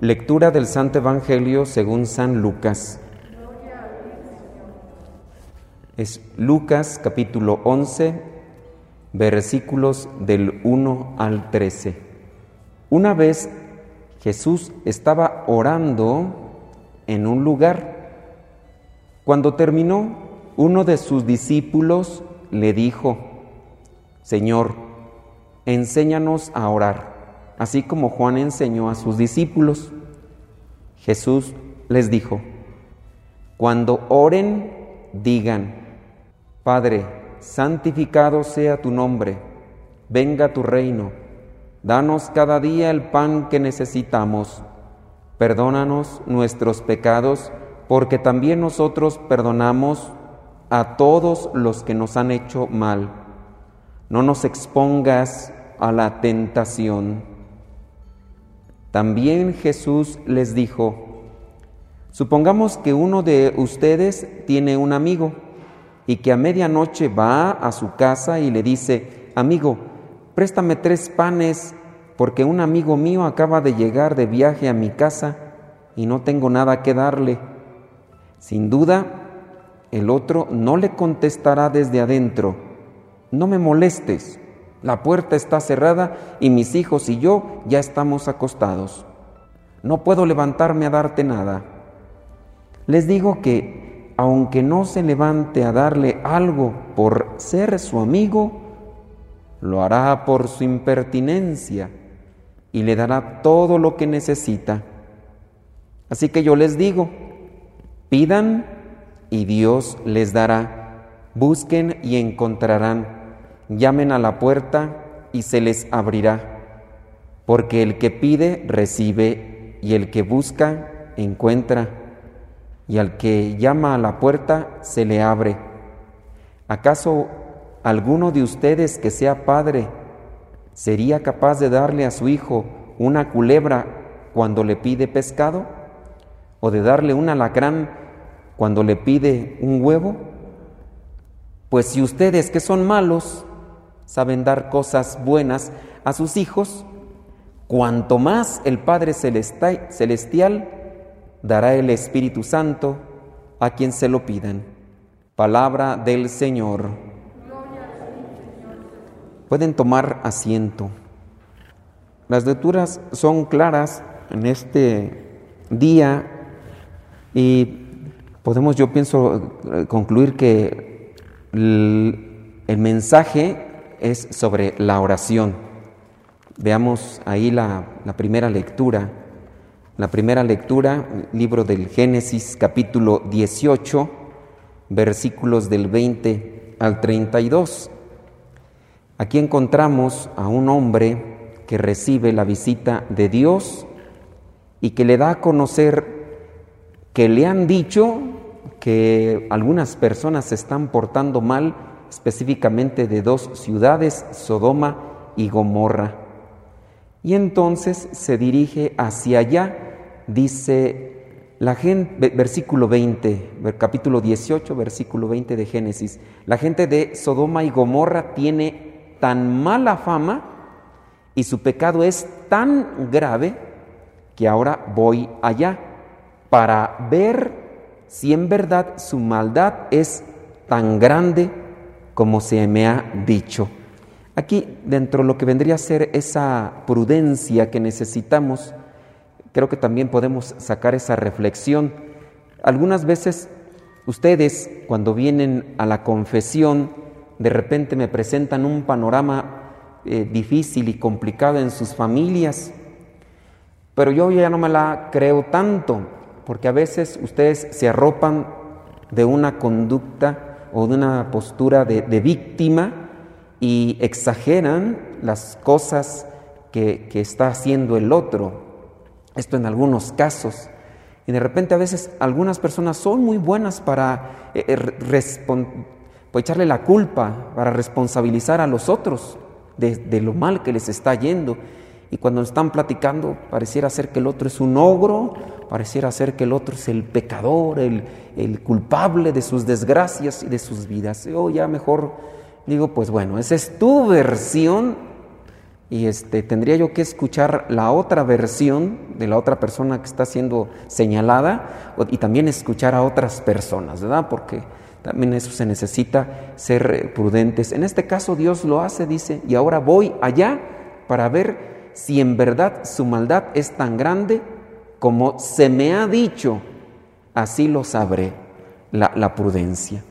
Lectura del Santo Evangelio según San Lucas. Es Lucas capítulo 11, versículos del 1 al 13. Una vez Jesús estaba orando en un lugar. Cuando terminó, uno de sus discípulos le dijo, Señor, enséñanos a orar así como Juan enseñó a sus discípulos. Jesús les dijo, cuando oren, digan, Padre, santificado sea tu nombre, venga tu reino, danos cada día el pan que necesitamos, perdónanos nuestros pecados, porque también nosotros perdonamos a todos los que nos han hecho mal. No nos expongas a la tentación también Jesús les dijo, supongamos que uno de ustedes tiene un amigo y que a medianoche va a su casa y le dice, amigo, préstame tres panes porque un amigo mío acaba de llegar de viaje a mi casa y no tengo nada que darle. Sin duda, el otro no le contestará desde adentro, no me molestes, la puerta está cerrada y mis hijos y yo ya estamos acostados. No puedo levantarme a darte nada. Les digo que, aunque no se levante a darle algo por ser su amigo, lo hará por su impertinencia y le dará todo lo que necesita. Así que yo les digo, pidan y Dios les dará, busquen y encontrarán llamen a la puerta y se les abrirá, porque el que pide recibe y el que busca encuentra, y al que llama a la puerta se le abre. ¿Acaso alguno de ustedes que sea padre sería capaz de darle a su hijo una culebra cuando le pide pescado? ¿O de darle un alacrán cuando le pide un huevo? Pues si ustedes que son malos saben dar cosas buenas a sus hijos, cuanto más el Padre Celestial dará el Espíritu Santo a quien se lo pidan. Palabra del Señor. Pueden tomar asiento. Las lecturas son claras en este día y podemos, yo pienso, concluir que el, mensaje es sobre la oración. Veamos ahí la, primera lectura. La primera lectura, libro del Génesis capítulo 18, versículos del 20 al 32. Aquí encontramos a un hombre que recibe la visita de Dios y que le da a conocer que le han dicho que algunas personas se están portando mal específicamente de dos ciudades, Sodoma y Gomorra. Y entonces se dirige hacia allá, dice la gente, versículo 20, capítulo 18, versículo 20 de Génesis, la gente de Sodoma y Gomorra tiene tan mala fama y su pecado es tan grave que ahora voy allá para ver si en verdad su maldad es tan grande como se me ha dicho. Aquí, dentro de lo que vendría a ser esa prudencia que necesitamos, creo que también podemos sacar esa reflexión. Algunas veces ustedes, cuando vienen a la confesión, de repente me presentan un panorama eh, difícil y complicado en sus familias, pero yo ya no me la creo tanto, porque a veces ustedes se arropan de una conducta o de una postura de, víctima y exageran las cosas que, está haciendo el otro. Esto en algunos casos. Y de repente a veces algunas personas son muy buenas para eh, eh, echarle la culpa, para responsabilizar a los otros de, lo mal que les está yendo. Y cuando están platicando, pareciera ser que el otro es un ogro, pareciera ser que el otro es el pecador, el, el culpable de sus desgracias y de sus vidas. Yo ya mejor digo, pues bueno, esa es tu versión y este, tendría yo que escuchar la otra versión de la otra persona que está siendo señalada y también escuchar a otras personas, ¿verdad? Porque también eso se necesita ser eh, prudentes. En este caso Dios lo hace, dice, y ahora voy allá para ver si en verdad su maldad es tan grande como se me ha dicho, así lo sabré, la, prudencia.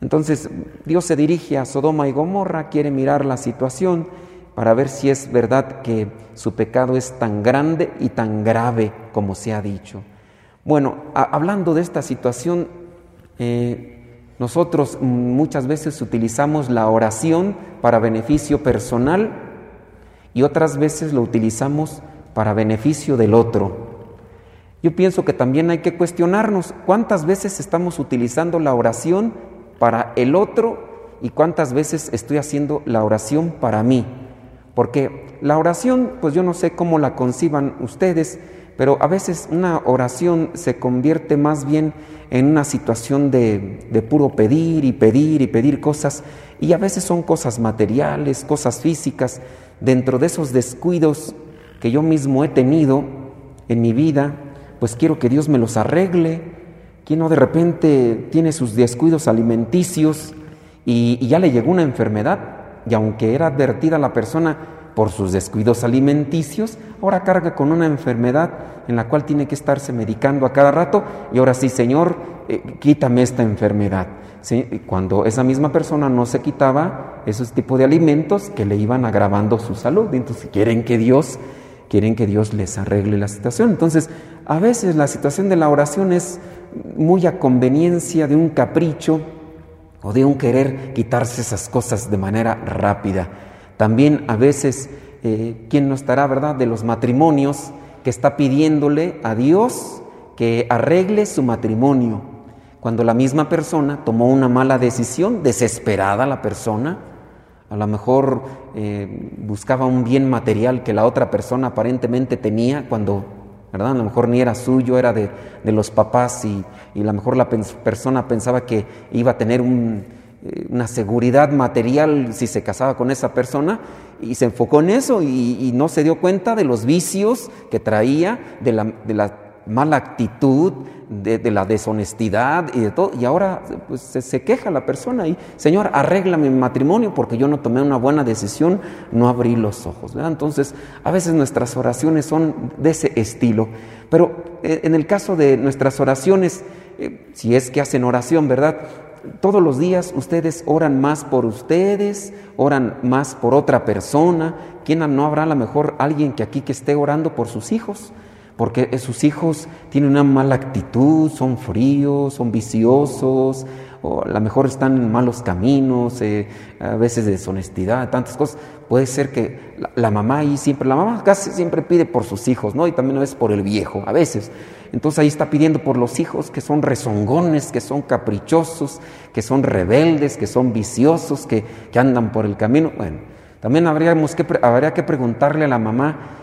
Entonces Dios se dirige a Sodoma y Gomorra, quiere mirar la situación para ver si es verdad que su pecado es tan grande y tan grave como se ha dicho. Bueno, hablando de esta situación, eh, nosotros muchas veces utilizamos la oración para beneficio personal y otras veces lo utilizamos para beneficio del otro. Yo pienso que también hay que cuestionarnos cuántas veces estamos utilizando la oración para el otro y cuántas veces estoy haciendo la oración para mí. Porque la oración, pues yo no sé cómo la conciban ustedes, pero a veces una oración se convierte más bien en una situación de, puro pedir y pedir y pedir cosas, y a veces son cosas materiales, cosas físicas, dentro de esos descuidos que yo mismo he tenido en mi vida, pues quiero que Dios me los arregle. Quien no de repente tiene sus descuidos alimenticios y, ya le llegó una enfermedad, y aunque era advertida la persona por sus descuidos alimenticios, ahora carga con una enfermedad en la cual tiene que estarse medicando a cada rato y ahora sí, Señor, eh, quítame esta enfermedad. Cuando esa misma persona no se quitaba esos tipos de alimentos que le iban agravando su salud, entonces quieren que Dios quieren que Dios les arregle la situación. Entonces, a veces la situación de la oración es muy a conveniencia de un capricho o de un querer quitarse esas cosas de manera rápida. También a veces, eh, ¿quién no estará, verdad?, de los matrimonios que está pidiéndole a Dios que arregle su matrimonio. Cuando la misma persona tomó una mala decisión, desesperada la persona, a lo mejor eh, buscaba un bien material que la otra persona aparentemente tenía cuando, ¿verdad? A lo mejor ni era suyo, era de, los papás y, y a lo mejor la persona pensaba que iba a tener un, eh, una seguridad material si se casaba con esa persona y se enfocó en eso y, no se dio cuenta de los vicios que traía, de la, de la mala actitud, de, la deshonestidad y de todo. Y ahora pues, se, queja la persona y, Señor, arregla mi matrimonio porque yo no tomé una buena decisión, no abrí los ojos. Entonces, a veces nuestras oraciones son de ese estilo. Pero eh, en el caso de nuestras oraciones, eh, si es que hacen oración, ¿verdad? todos los días ustedes oran más por ustedes, oran más por otra persona. ¿Quién no habrá a lo mejor alguien que aquí que esté orando por sus hijos? Porque sus hijos tienen una mala actitud, son fríos, son viciosos, o a lo mejor están en malos caminos, eh, a veces deshonestidad, tantas cosas. Puede ser que la, mamá ahí siempre, la mamá casi siempre pide por sus hijos, ¿no? Y también a veces por el viejo, a veces. Entonces ahí está pidiendo por los hijos que son rezongones, que son caprichosos, que son rebeldes, que son viciosos, que, andan por el camino. Bueno, también habríamos que, habría que preguntarle a la mamá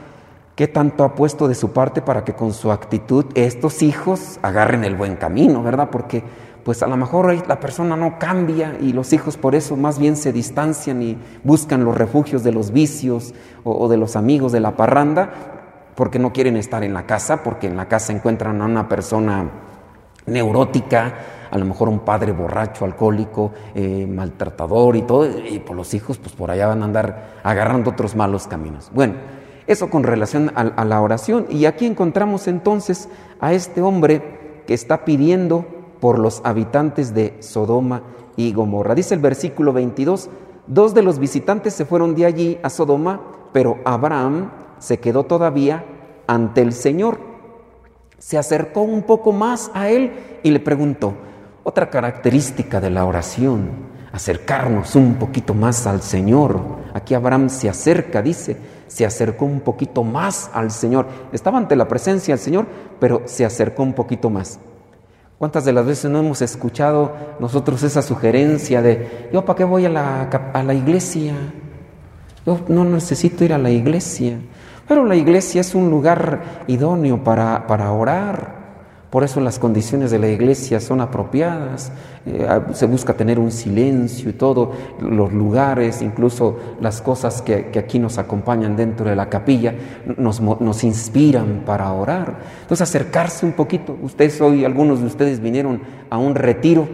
qué tanto ha puesto de su parte para que con su actitud estos hijos agarren el buen camino, ¿verdad? Porque pues a lo mejor la persona no cambia y los hijos por eso más bien se distancian y buscan los refugios de los vicios o de los amigos de la parranda, porque no quieren estar en la casa, porque en la casa encuentran a una persona neurótica, a lo mejor un padre borracho, alcohólico, eh, maltratador y todo, y por los hijos, pues por allá van a andar agarrando otros malos caminos. Bueno, eso con relación a, la oración. Y aquí encontramos entonces a este hombre que está pidiendo por los habitantes de Sodoma y Gomorra. Dice el versículo 22, dos de los visitantes se fueron de allí a Sodoma, pero Abraham se quedó todavía ante el Señor. Se acercó un poco más a él y le preguntó, otra característica de la oración, acercarnos un poquito más al Señor. Aquí Abraham se acerca, dice, se acercó un poquito más al Señor. Estaba ante la presencia del Señor, pero se acercó un poquito más. ¿Cuántas de las veces no hemos escuchado nosotros esa sugerencia de, yo para qué voy a la, a la iglesia? Yo no necesito ir a la iglesia. Pero la iglesia es un lugar idóneo para, para orar. Por eso las condiciones de la iglesia son apropiadas. Eh, se busca tener un silencio y todo, los lugares, incluso las cosas que, aquí nos acompañan dentro de la capilla, nos, nos, inspiran para orar. Entonces acercarse un poquito. Ustedes hoy, algunos de ustedes vinieron a un retiro.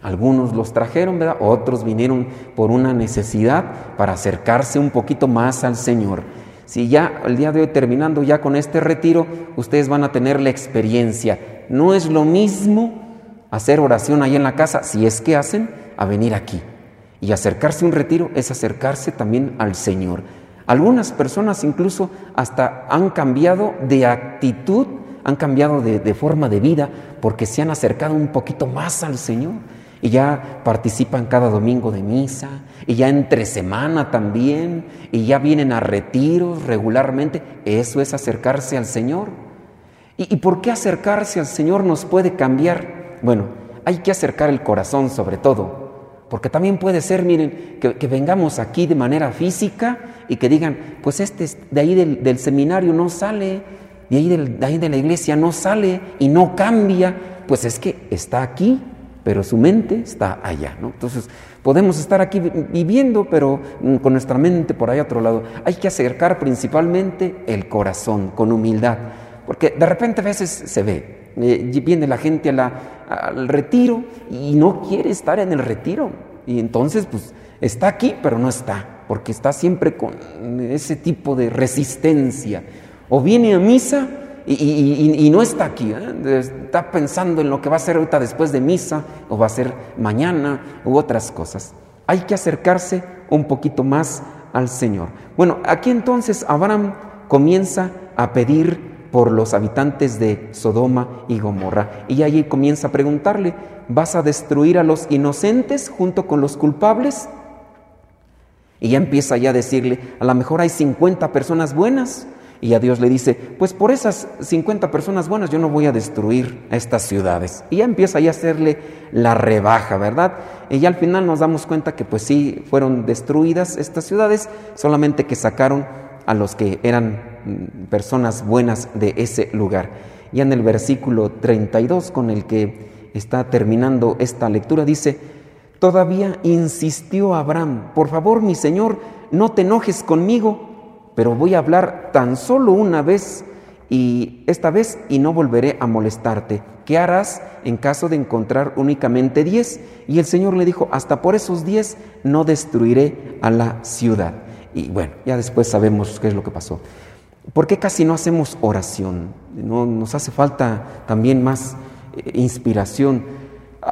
Algunos los trajeron, ¿verdad? Otros vinieron por una necesidad para acercarse un poquito más al Señor. Si ya el día de hoy terminando ya con este retiro, ustedes van a tener la experiencia. No es lo mismo hacer oración ahí en la casa, si es que hacen, a venir aquí. Y acercarse a un retiro es acercarse también al Señor. Algunas personas incluso hasta han cambiado de actitud, han cambiado de, de forma de vida porque se han acercado un poquito más al Señor y ya participan cada domingo de misa, y ya entre semana también, y ya vienen a retiros regularmente. Eso es acercarse al Señor. ¿Y, por qué acercarse al Señor nos puede cambiar? Bueno, hay que acercar el corazón sobre todo, porque también puede ser, miren, que, vengamos aquí de manera física y que digan, pues este de ahí del, seminario no sale, de ahí, de ahí de la iglesia no sale y no cambia, pues es que está aquí pero su mente está allá. ¿no? Entonces, podemos estar aquí viviendo, pero mm, con nuestra mente por ahí a otro lado. Hay que acercar principalmente el corazón con humildad, porque de repente a veces se ve, eh, viene la gente al retiro y no quiere estar en el retiro. Y entonces, pues, está aquí, pero no está, porque está siempre con ese tipo de resistencia. O viene a misa, y, no está aquí, ¿eh? está pensando en lo que va a hacer ahorita después de misa o va a ser mañana u otras cosas. Hay que acercarse un poquito más al Señor. Bueno, aquí entonces Abraham comienza a pedir por los habitantes de Sodoma y Gomorra y allí comienza a preguntarle, ¿vas a destruir a los inocentes junto con los culpables? Y ya empieza ya a decirle, a lo mejor hay 50 personas buenas, y a Dios le dice, pues por esas 50 personas buenas yo no voy a destruir estas ciudades. Y ya empieza a hacerle la rebaja, ¿verdad? Y ya al final nos damos cuenta que pues sí fueron destruidas estas ciudades, solamente que sacaron a los que eran mm, personas buenas de ese lugar. Ya en el versículo 32 con el que está terminando esta lectura dice, todavía insistió Abraham, por favor mi Señor, no te enojes conmigo pero voy a hablar tan solo una vez y esta vez y no volveré a molestarte. ¿Qué harás en caso de encontrar únicamente diez? Y el Señor le dijo, hasta por esos diez no destruiré a la ciudad. Y bueno, ya después sabemos qué es lo que pasó. ¿Por qué casi no hacemos oración? ¿No? Nos hace falta también más eh, inspiración.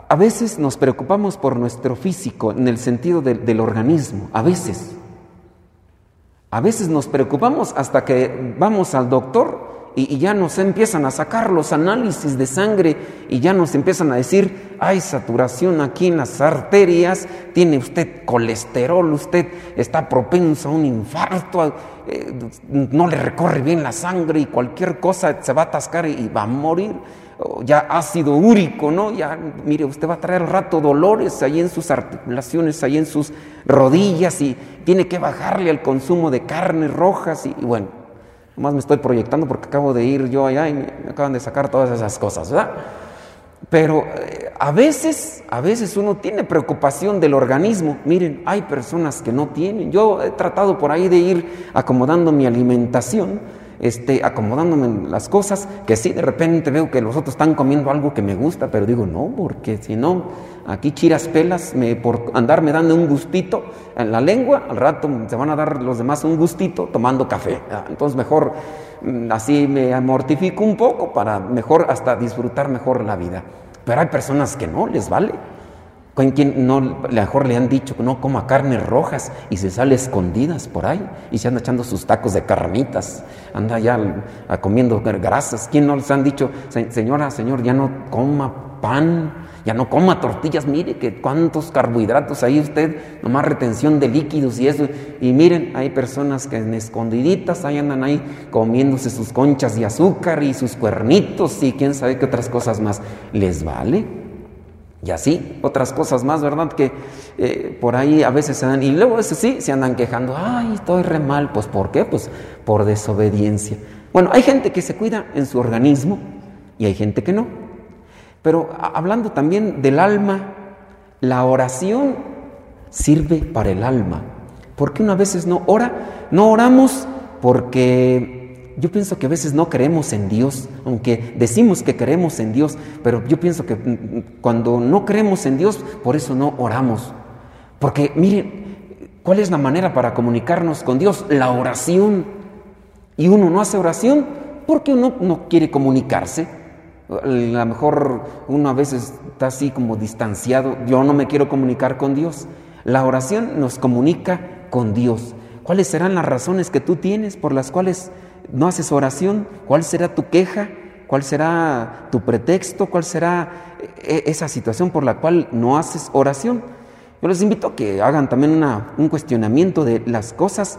A veces nos preocupamos por nuestro físico en el sentido del organismo, a veces. A veces nos preocupamos hasta que vamos al doctor y, ya nos empiezan a sacar los análisis de sangre y ya nos empiezan a decir, hay saturación aquí en las arterias, tiene usted colesterol, usted está propenso a un infarto, eh, no le recorre bien la sangre y cualquier cosa se va a atascar y va a morir ya ácido úrico, ¿no? Ya, mire, usted va a traer rato dolores ahí en sus articulaciones, ahí en sus rodillas y tiene que bajarle al consumo de carnes rojas y, bueno, nomás me estoy proyectando porque acabo de ir yo allá y me acaban de sacar todas esas cosas, ¿verdad? Pero eh, a veces, a veces uno tiene preocupación del organismo. Miren, hay personas que no tienen. Yo he tratado por ahí de ir acomodando mi alimentación este, acomodándome las cosas, que sí, de repente veo que los otros están comiendo algo que me gusta, pero digo, no, porque si no, aquí chiras pelas, por andarme dando un gustito en la lengua, al rato se van a dar los demás un gustito tomando café. Entonces mejor mm, así me mortifico un poco para mejor hasta disfrutar mejor la vida. Pero hay personas que no les vale. Con quien no, mejor le han dicho que no coma carnes rojas y se sale escondidas por ahí y se anda echando sus tacos de carnitas, anda ya comiendo grasas. ¿Quién no les han dicho, señora, señor, ya no coma pan, ya no coma tortillas, mire que cuántos carbohidratos ahí usted, nomás retención de líquidos y eso. Y miren, hay personas que en escondiditas ahí andan ahí comiéndose sus conchas de azúcar y sus cuernitos y quién sabe qué otras cosas más. ¿Les vale? Y así, otras cosas más, ¿verdad? Que eh, por ahí a veces se dan, y luego eso sí, se andan quejando, ay, estoy re mal, pues ¿por qué? Pues por desobediencia. Bueno, hay gente que se cuida en su organismo y hay gente que no. Pero hablando también del alma, la oración sirve para el alma. ¿Por qué una veces no ora? No oramos porque yo pienso que a veces no creemos en Dios, aunque decimos que creemos en Dios, pero yo pienso que mm, mm, cuando no creemos en Dios, por eso no oramos. Porque miren, ¿cuál es la manera para comunicarnos con Dios? La oración. Y uno no hace oración porque uno no quiere comunicarse. A lo mejor uno a veces está así como distanciado. Yo no me quiero comunicar con Dios. La oración nos comunica con Dios. ¿Cuáles serán las razones que tú tienes por las cuales no haces oración? ¿Cuál será tu queja? ¿Cuál será tu pretexto? ¿Cuál será e-, esa situación por la cual no haces oración? Yo les invito a que hagan también un cuestionamiento de las cosas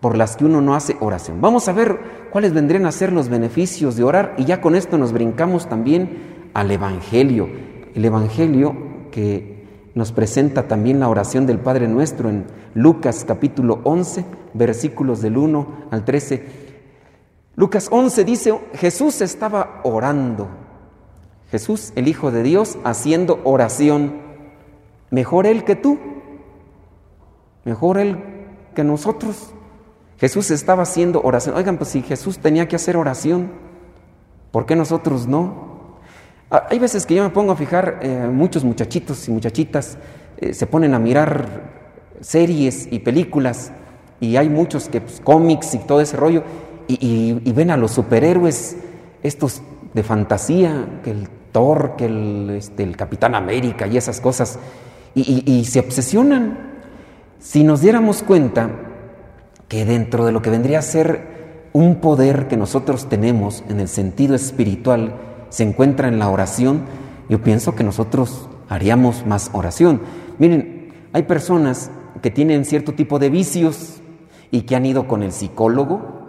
por las que uno no hace oración. Vamos a ver cuáles vendrían a ser los beneficios de orar y ya con esto nos brincamos también al Evangelio. El Evangelio que nos presenta también la oración del Padre Nuestro en Lucas capítulo 11, versículos del 1 al 13. Lucas 11 dice, Jesús estaba orando. Jesús, el Hijo de Dios, haciendo oración. Mejor Él que tú. Mejor Él que nosotros. Jesús estaba haciendo oración. Oigan, pues si Jesús tenía que hacer oración, ¿por qué nosotros no? Ah, hay veces que yo me pongo a fijar, eh, muchos muchachitos y muchachitas eh, se ponen a mirar series y películas y hay muchos que pues, cómics y todo ese rollo y, ven a los superhéroes estos de fantasía, que el Thor, que el, este, Capitán América y esas cosas y se obsesionan. Si nos diéramos cuenta, que dentro de lo que vendría a ser un poder que nosotros tenemos en el sentido espiritual se encuentra en la oración, yo pienso que nosotros haríamos más oración. Miren, hay personas que tienen cierto tipo de vicios y que han ido con el psicólogo,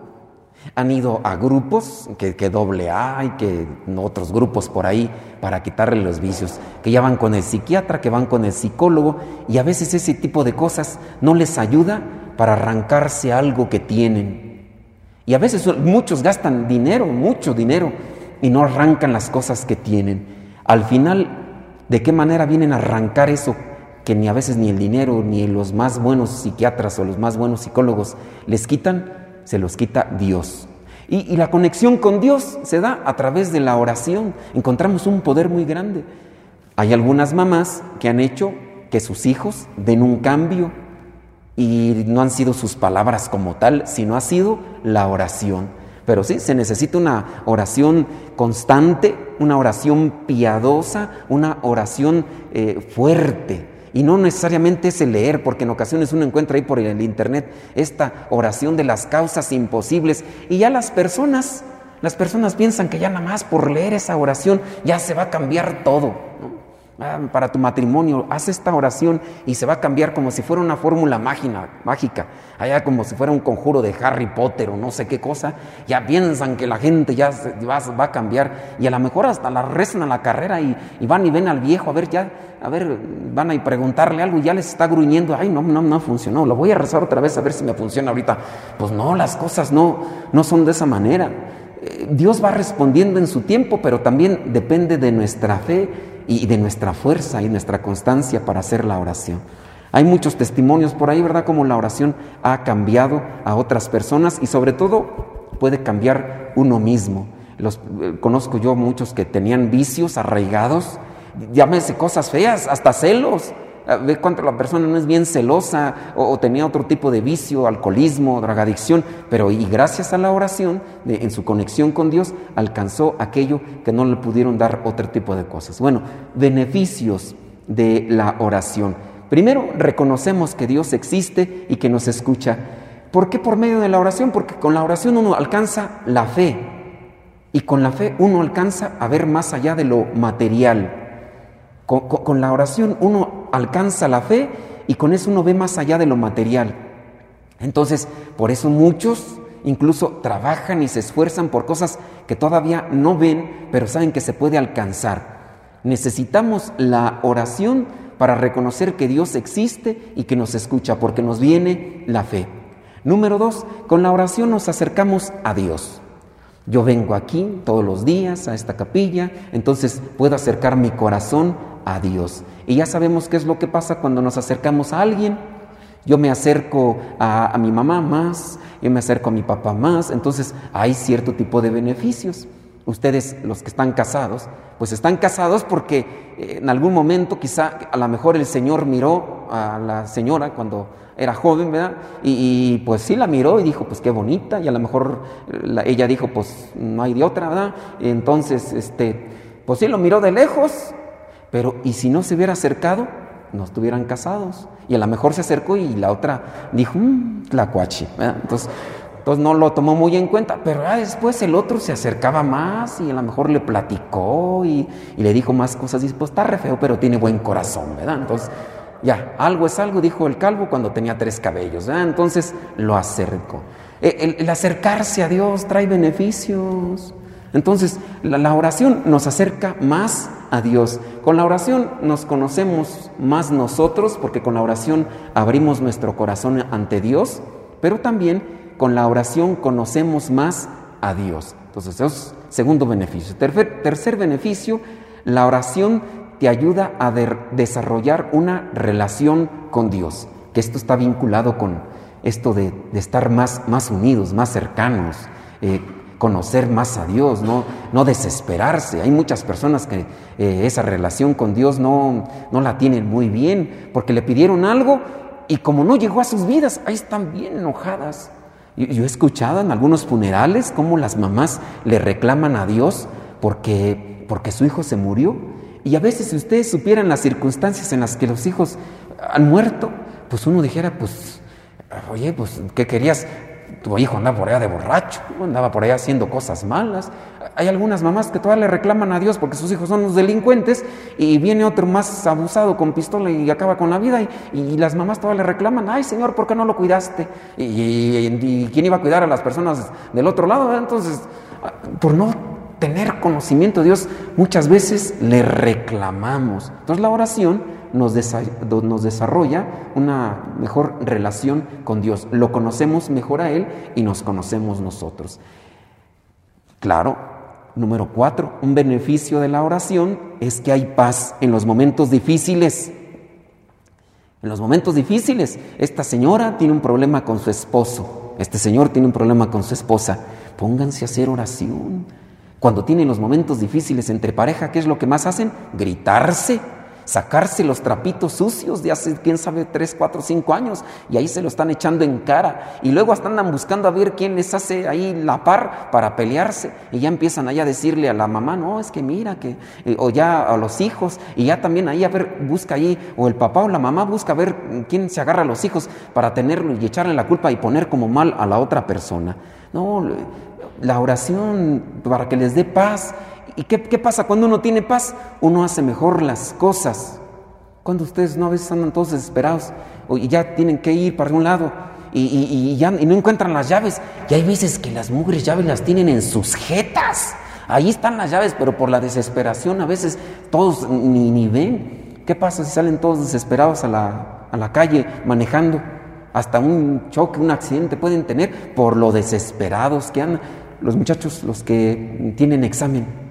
han ido a grupos, que, que doble A y que otros grupos por ahí para quitarle los vicios, que ya van con el psiquiatra, que van con el psicólogo y a veces ese tipo de cosas no les ayuda para arrancarse algo que tienen. Y a veces muchos gastan dinero, mucho dinero, y no arrancan las cosas que tienen. Al final, ¿de qué manera vienen a arrancar eso que ni a veces ni el dinero, ni los más buenos psiquiatras o los más buenos psicólogos les quitan? Se los quita Dios. Y, la conexión con Dios se da a través de la oración. Encontramos un poder muy grande. Hay algunas mamás que han hecho que sus hijos den un cambio y no han sido sus palabras como tal, sino ha sido la oración. Pero sí, se necesita una oración constante, una oración piadosa, una oración eh, fuerte. Y no necesariamente es leer, porque en ocasiones uno encuentra ahí por el internet esta oración de las causas imposibles. Y ya las personas, las personas piensan que ya nada más por leer esa oración ya se va a cambiar todo. Para tu matrimonio, haz esta oración y se va a cambiar como si fuera una fórmula mágica, allá como si fuera un conjuro de Harry Potter o no sé qué cosa, ya piensan que la gente ya va, a cambiar y a lo mejor hasta la rezan a la carrera y, van y ven al viejo a ver ya, a ver, van a preguntarle algo y ya les está gruñendo, ay no, no, no funcionó, lo voy a rezar otra vez a ver si me funciona ahorita. Pues no, las cosas no, no son de esa manera. Eh, Dios va respondiendo en su tiempo, pero también depende de nuestra fe y de nuestra fuerza y nuestra constancia para hacer la oración. Hay muchos testimonios por ahí, ¿verdad? Como la oración ha cambiado a otras personas y sobre todo puede cambiar uno mismo. Los, eh, conozco yo muchos que tenían vicios arraigados, llámese cosas feas, hasta celos, ve cuánto la persona no es bien celosa o, tenía otro tipo de vicio, alcoholismo, drogadicción, pero y gracias a la oración, en su conexión con Dios, alcanzó aquello que no le pudieron dar otro tipo de cosas. Bueno, beneficios de la oración. Primero, reconocemos que Dios existe y que nos escucha. ¿Por qué por medio de la oración? Porque con la oración uno alcanza la fe y con la fe uno alcanza a ver más allá de lo material. Con, la oración uno alcanza la fe y con eso uno ve más allá de lo material. Entonces, por eso muchos incluso trabajan y se esfuerzan por cosas que todavía no ven, pero saben que se puede alcanzar. Necesitamos la oración para reconocer que Dios existe y que nos escucha, porque nos viene la fe. Número dos, con la oración nos acercamos a Dios. Yo vengo aquí todos los días a esta capilla, entonces puedo acercar mi corazón a Dios. Y ya sabemos qué es lo que pasa cuando nos acercamos a alguien. Yo me acerco a, a mi mamá más, yo me acerco a mi papá más, entonces hay cierto tipo de beneficios. Ustedes, los que están casados, pues están casados porque eh, en algún momento quizá a lo mejor el Señor miró a la señora cuando era joven, ¿verdad? Y, pues sí la miró y dijo, pues qué bonita, y a lo mejor ella dijo, pues no hay de otra, ¿verdad? entonces, este, pues sí lo miró de lejos, pero ¿y si no se hubiera acercado? No estuvieran casados. Y a lo mejor se acercó y la otra dijo, mmm, tlacuachi, ¿verdad? Entonces, entonces no lo tomó muy en cuenta, pero ya después el otro se acercaba más y a lo mejor le platicó y, le dijo más cosas. Y pues está re feo, pero tiene buen corazón, ¿verdad? Entonces, ya, algo es algo, dijo el calvo cuando tenía tres cabellos, ¿verdad? Entonces lo acercó. E, el, acercarse a Dios trae beneficios. Entonces, la, oración nos acerca más a Dios. Con la oración nos conocemos más nosotros, porque con la oración abrimos nuestro corazón ante Dios, pero también con la oración conocemos más a Dios. Entonces, eso es segundo beneficio. Tercer, beneficio, la oración te ayuda a desarrollar una relación con Dios, que esto está vinculado con esto de, estar más, más, unidos, más cercanos, eh, conocer más a Dios, no, no desesperarse. Hay muchas personas que eh, esa relación con Dios no, no la tienen muy bien porque le pidieron algo y como no llegó a sus vidas, ahí están bien enojadas. Yo he escuchado en algunos funerales cómo las mamás le reclaman a Dios porque, porque su hijo se murió. Y a veces si ustedes supieran las circunstancias en las que los hijos han muerto, pues uno dijera, pues, oye, pues, ¿qué querías? Tu hijo andaba por allá de borracho, andaba por allá haciendo cosas malas. Hay algunas mamás que todavía le reclaman a Dios porque sus hijos son los delincuentes y viene otro más abusado con pistola y acaba con la vida y, las mamás todavía le reclaman, ay Señor, ¿por qué no lo cuidaste? Y, quién iba a cuidar a las personas del otro lado? Entonces, por no tener conocimiento de Dios, muchas veces le reclamamos. Entonces la oración nos, desarrolla una mejor relación con Dios. Lo conocemos mejor a Él y nos conocemos nosotros. Claro, Número cuatro, un beneficio de la oración es que hay paz en los momentos difíciles. En los momentos difíciles, esta señora tiene un problema con su esposo, este señor tiene un problema con su esposa. Pónganse a hacer oración. Cuando tienen los momentos difíciles entre pareja, ¿qué es lo que más hacen? Gritarse sacarse los trapitos sucios de hace, quién sabe, tres, cuatro, cinco años, y ahí se lo están echando en cara, y luego hasta andan buscando a ver quién les hace ahí la par para pelearse, y ya empiezan allá a decirle a la mamá, no, es que mira, que, eh, o ya a los hijos, y ya también ahí a ver, busca ahí, o el papá o la mamá busca a ver quién se agarra a los hijos para tenerlo y echarle la culpa y poner como mal a la otra persona. No, la oración para que les dé paz ¿Y qué, pasa cuando uno tiene paz? Uno hace mejor las cosas. Cuando ustedes no a veces andan todos desesperados y ya tienen que ir para un lado y, ya no encuentran las llaves. Y hay veces que las mugres llaves las tienen en sus jetas. Ahí están las llaves, pero por la desesperación a veces todos ni, ni ven. ¿Qué pasa si salen todos desesperados a la, a la calle manejando? Hasta un choque, un accidente pueden tener por lo desesperados que andan. Los muchachos, los que tienen examen,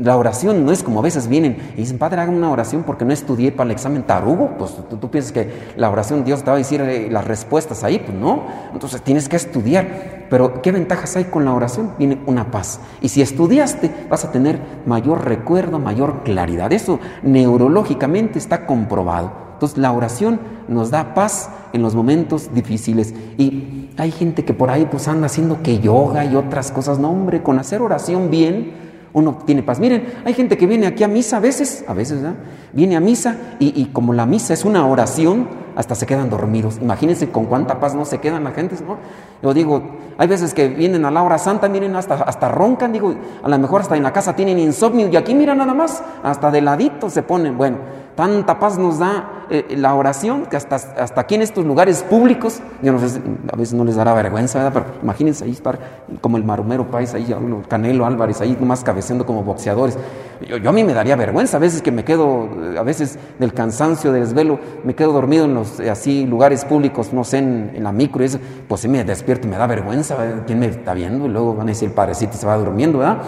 la oración no es como a veces vienen y dicen, Padre, haga una oración porque no estudié para el examen tarugo. Pues tú, piensas que la oración Dios te va a decir eh, las respuestas ahí. Pues no. Entonces tienes que estudiar. Pero ¿qué ventajas hay con la oración? Viene una paz. Y si estudiaste, vas a tener mayor recuerdo, mayor claridad. Eso neurológicamente está comprobado. Entonces la oración nos da paz en los momentos difíciles. Y hay gente que por ahí pues anda haciendo que yoga y otras cosas. No, hombre, con hacer oración bien uno tiene paz. Miren, hay gente que viene aquí a misa a veces, a veces, ¿verdad? Viene a misa y, como la misa es una oración, hasta se quedan dormidos. Imagínense con cuánta paz no se quedan la gente, ¿no? Yo digo, hay veces que vienen a la hora santa, miren, hasta, hasta roncan, digo, a lo mejor hasta en la casa tienen insomnio y aquí mira nada más, hasta de ladito se ponen. Bueno, tanta paz nos da eh, la oración que hasta, hasta aquí en estos lugares públicos, yo no sé, a veces no les dará vergüenza, ¿verdad? pero imagínense ahí estar como el marumero país, ahí, Canelo Álvarez, ahí nomás cabeceando como boxeadores. Yo, a mí me daría vergüenza, a veces que me quedo, a veces del cansancio, del desvelo, me quedo dormido en los eh, así lugares públicos, no sé, en, la micro y eso, pues si me despierto y me da vergüenza, ¿quién me está viendo? Y luego van a decir, el padrecito se va durmiendo, ¿verdad?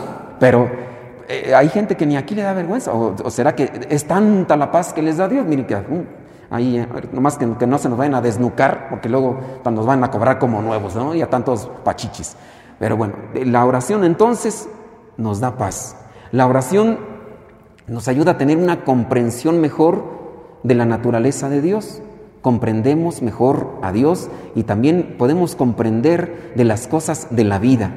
Pero eh, hay gente que ni aquí le da vergüenza, o, será que es tanta la paz que les da Dios, miren que uh, ahí, eh, nomás que, no se nos vayan a desnucar, porque luego nos van a cobrar como nuevos, ¿no? Y a tantos pachichis. Pero bueno, la oración entonces nos da paz. La oración nos ayuda a tener una comprensión mejor de la naturaleza de Dios. Comprendemos mejor a Dios y también podemos comprender de las cosas de la vida.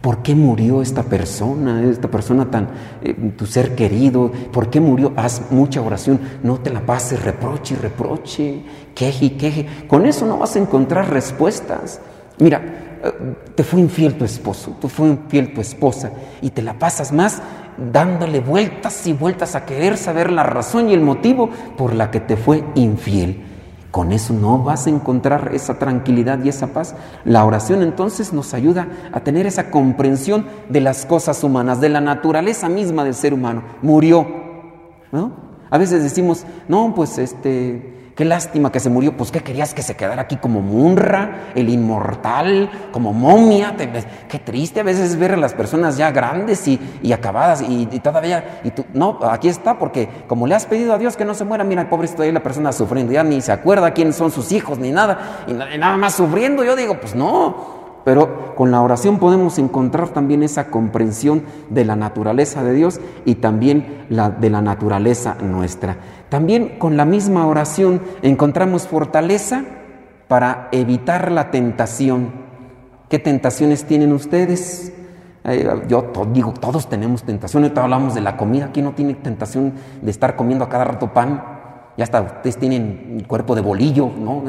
¿Por qué murió esta persona, esta persona tan, eh, tu ser querido? ¿Por qué murió? Haz mucha oración, no te la pases reproche y reproche, queje y queje. Con eso no vas a encontrar respuestas. Mira, eh, te fue infiel tu esposo, te fue infiel tu esposa y te la pasas más dándole vueltas y vueltas a querer saber la razón y el motivo por la que te fue infiel. Con eso no vas a encontrar esa tranquilidad y esa paz. La oración entonces nos ayuda a tener esa comprensión de las cosas humanas, de la naturaleza misma del ser humano. Murió, ¿no? A veces decimos, no, pues este, Qué lástima que se murió. Pues, ¿qué querías que se quedara aquí como Munra, el inmortal, como momia? qué triste a veces ver a las personas ya grandes y, acabadas y, todavía. Y tú, no, aquí está, porque como le has pedido a Dios que no se muera, mira, pobre estoy la persona sufriendo, ya ni se acuerda quiénes son sus hijos ni nada, y nada más sufriendo. Yo digo, pues no, pero con la oración podemos encontrar también esa comprensión de la naturaleza de Dios y también de la naturaleza nuestra. También con la misma oración encontramos fortaleza para evitar la tentación. ¿Qué tentaciones tienen ustedes? Eh, yo digo, todos tenemos tentación. Ahorita hablamos de la comida. ¿Quién no tiene tentación de estar comiendo a cada rato pan? Ya hasta ustedes tienen cuerpo de bolillo, ¿no?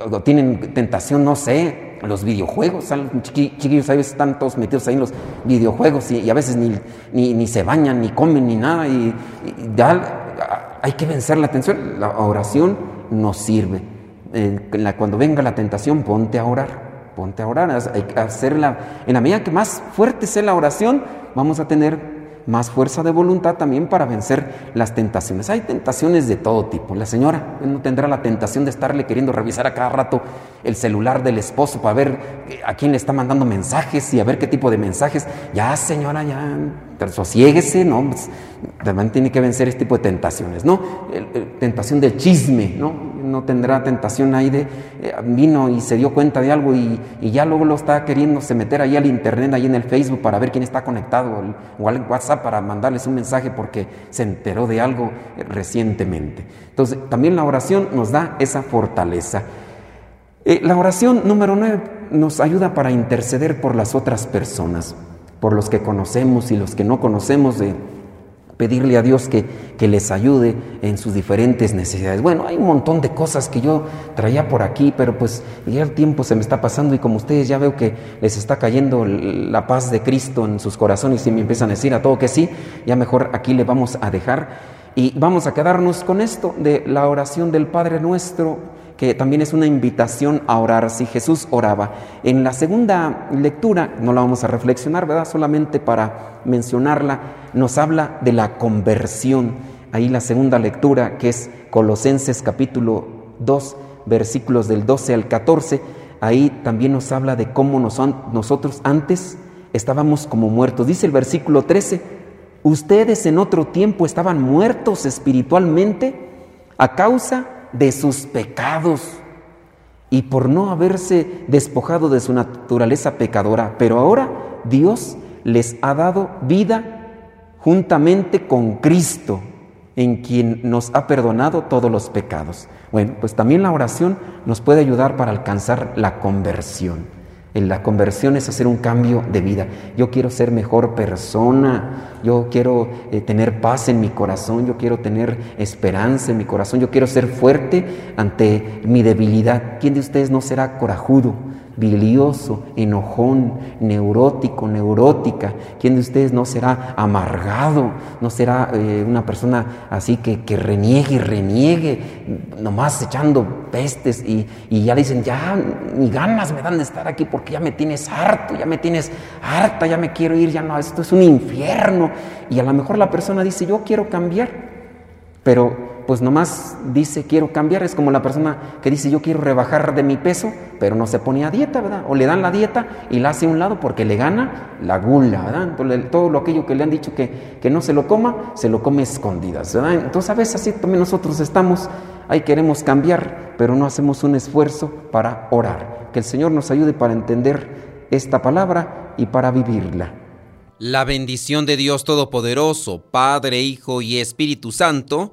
O tienen tentación, no sé, los videojuegos, chiquillos a veces están todos metidos ahí en los videojuegos y, a veces ni, ni, se bañan, ni comen, ni nada, y, ya hay que vencer la tensión. La oración nos sirve. cuando venga la tentación, ponte a orar, ponte a orar, hay que hacerla, en la medida que más fuerte sea la oración, vamos a tener más fuerza de voluntad también para vencer las tentaciones. Hay tentaciones de todo tipo. La señora no tendrá la tentación de estarle queriendo revisar a cada rato el celular del esposo para ver a quién le está mandando mensajes y a ver qué tipo de mensajes. Ya, señora, ya, sosiéguese, ¿no? Pues, también tiene que vencer este tipo de tentaciones, ¿no? tentación del chisme, ¿no? No tendrá tentación ahí de eh, vino y se dio cuenta de algo y, ya luego lo está queriendo se meter ahí al internet, ahí en el Facebook para ver quién está conectado o al WhatsApp para mandarles un mensaje porque se enteró de algo eh, recientemente. Entonces, también la oración nos da esa fortaleza. Eh, la oración número nueve nos ayuda para interceder por las otras personas, por los que conocemos y los que no conocemos de pedirle a Dios que, que, les ayude en sus diferentes necesidades. Bueno, hay un montón de cosas que yo traía por aquí, pero pues ya el tiempo se me está pasando y como ustedes ya veo que les está cayendo la paz de Cristo en sus corazones y me empiezan a decir a todo que sí, ya mejor aquí le vamos a dejar y vamos a quedarnos con esto de la oración del Padre nuestro que también es una invitación a orar si Jesús oraba. En la segunda lectura, no la vamos a reflexionar, ¿verdad? Solamente para mencionarla, nos habla de la conversión. Ahí la segunda lectura, que es Colosenses capítulo 2, versículos del 12 al 14, ahí también nos habla de cómo nosotros antes estábamos como muertos. Dice el versículo 13, ustedes en otro tiempo estaban muertos espiritualmente a causa de sus pecados y por no haberse despojado de su naturaleza pecadora. Pero ahora Dios les ha dado vida juntamente con Cristo, en quien nos ha perdonado todos los pecados. Bueno, pues también la oración nos puede ayudar para alcanzar la conversión. La conversión es hacer un cambio de vida. Yo quiero ser mejor persona, yo quiero eh, tener paz en mi corazón, yo quiero tener esperanza en mi corazón, yo quiero ser fuerte ante mi debilidad. ¿Quién de ustedes no será corajudo? Bilioso, enojón, neurótico, neurótica. ¿Quién de ustedes no será amargado? ¿No será eh, una persona así que, que reniegue, reniegue, nomás echando pestes y, y, ya dicen, ya ni ganas me dan de estar aquí porque ya me tienes harto, ya me tienes harta, ya me quiero ir, ya no, esto es un infierno. Y a lo mejor la persona dice, yo quiero cambiar, pero pues nomás dice quiero cambiar, es como la persona que dice yo quiero rebajar de mi peso, pero no se pone a dieta, ¿verdad? O le dan la dieta y la hace a un lado porque le gana la gula, ¿verdad? todo lo aquello que le han dicho que, que no se lo coma, se lo come escondidas, ¿verdad? Entonces a veces así también nosotros estamos, ahí queremos cambiar, pero no hacemos un esfuerzo para orar. Que el Señor nos ayude para entender esta palabra y para vivirla. La bendición de Dios Todopoderoso, Padre, Hijo y Espíritu Santo,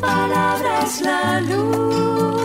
palabra es la luz.